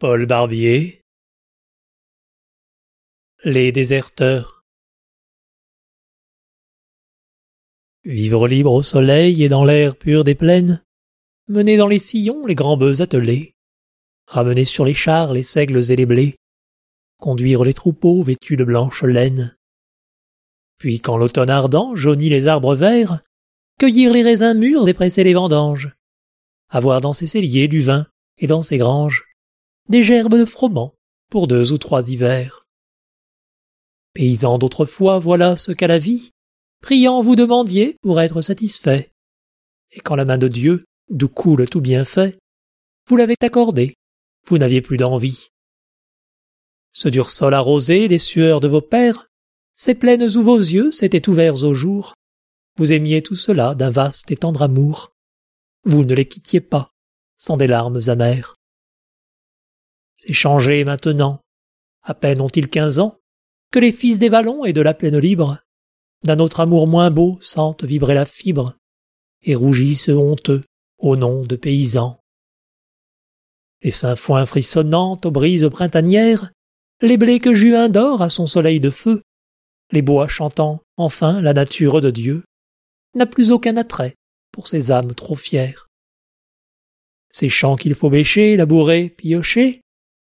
Paul Barbier. Les déserteurs. Vivre libre au soleil et dans l'air pur des plaines, mener dans les sillons les grands bœufs attelés, ramener sur les chars les seigles et les blés, conduire les troupeaux vêtus de blanche laine. Puis quand l'automne ardent jaunit les arbres verts, cueillir les raisins mûrs et presser les vendanges, avoir dans ses celliers du vin et dans ses granges des gerbes de froment pour deux ou trois hivers. Paysans d'autrefois, voilà ce qu'à la vie, priant vous demandiez pour être satisfait. Et quand la main de Dieu, d'où coule tout bienfait, vous l'avez accordé, vous n'aviez plus d'envie. Ce dur sol arrosé des sueurs de vos pères, ces plaines où vos yeux s'étaient ouverts au jour, vous aimiez tout cela d'un vaste et tendre amour. Vous ne les quittiez pas, sans des larmes amères. C'est changé maintenant. À peine ont-ils quinze ans, que les fils des vallons et de la plaine libre, d'un autre amour moins beau, sentent vibrer la fibre, et rougissent honteux au nom de paysans. Les foins frissonnantes aux brises printanières, les blés que Juin dort à son soleil de feu, les bois chantant enfin la nature de Dieu, n'a plus aucun attrait pour ces âmes trop fières. Ces champs qu'il faut bêcher, labourer, piocher,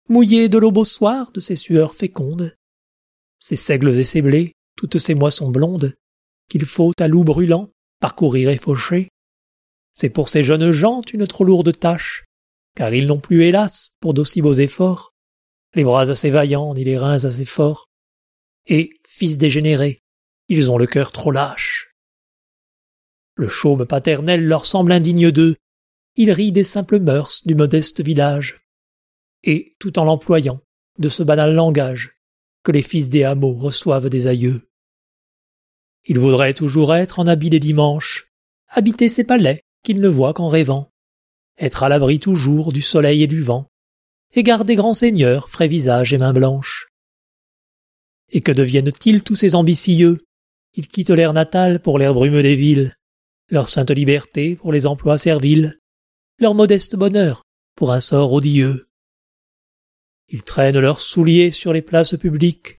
mouiller de l'aube au soir de ces sueurs fécondes, ces seigles et ces blés, toutes ces moissons blondes, qu'il faut à loup brûlant parcourir et faucher. C'est pour ces jeunes gens une trop lourde tâche, car ils n'ont plus, hélas, pour d'aussi beaux efforts, les bras assez vaillants ni les reins assez forts. Et, fils dégénérés, ils ont le cœur trop lâche. Le chaume paternel leur semble indigne d'eux. Il rit des simples mœurs du modeste village. Et, tout en l'employant, de ce banal langage, que les fils des hameaux reçoivent des aïeux. Ils voudraient toujours être en habit des dimanches, habiter ces palais qu'ils ne voient qu'en rêvant, être à l'abri toujours du soleil et du vent, et garder grands seigneurs, frais visage et mains blanches. Et que deviennent-ils tous ces ambitieux? Ils quittent l'air natal pour l'air brumeux des villes, leur sainte liberté pour les emplois serviles, leur modeste bonheur pour un sort odieux. Ils traînent leurs souliers sur les places publiques,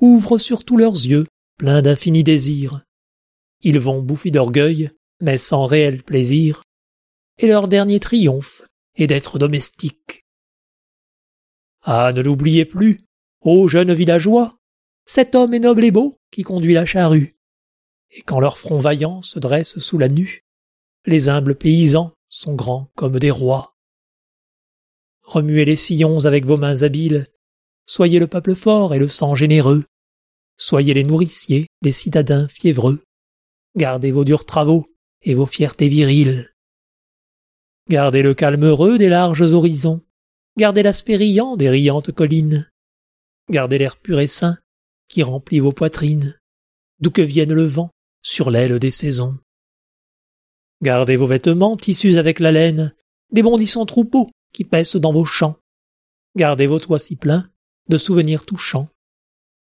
ouvrent sur tous leurs yeux, pleins d'infinis désirs. Ils vont bouffis d'orgueil, mais sans réel plaisir, et leur dernier triomphe est d'être domestiques. Ah, ne l'oubliez plus, ô jeunes villageois, cet homme est noble et beau qui conduit la charrue et quand leur front vaillant se dresse sous la nue, les humbles paysans sont grands comme des rois. Remuez les sillons avec vos mains habiles, soyez le peuple fort et le sang généreux, soyez les nourriciers des citadins fiévreux, gardez vos durs travaux et vos fiertés viriles. Gardez le calme heureux des larges horizons, gardez l'aspect riant des riantes collines, gardez l'air pur et sain qui remplit vos poitrines, d'où que vienne le vent sur l'aile des saisons. Gardez vos vêtements tissus avec la laine, des bondissants troupeaux qui paissent dans vos champs. Gardez vos toits si pleins de souvenirs touchants.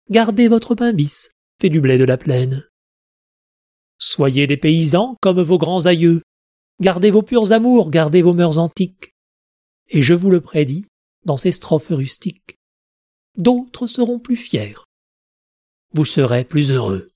Gardez votre pain bis, fait du blé de la plaine. Soyez des paysans comme vos grands aïeux. Gardez vos purs amours, gardez vos mœurs antiques. Et je vous le prédis, dans ces strophes rustiques, d'autres seront plus fiers. Vous serez plus heureux.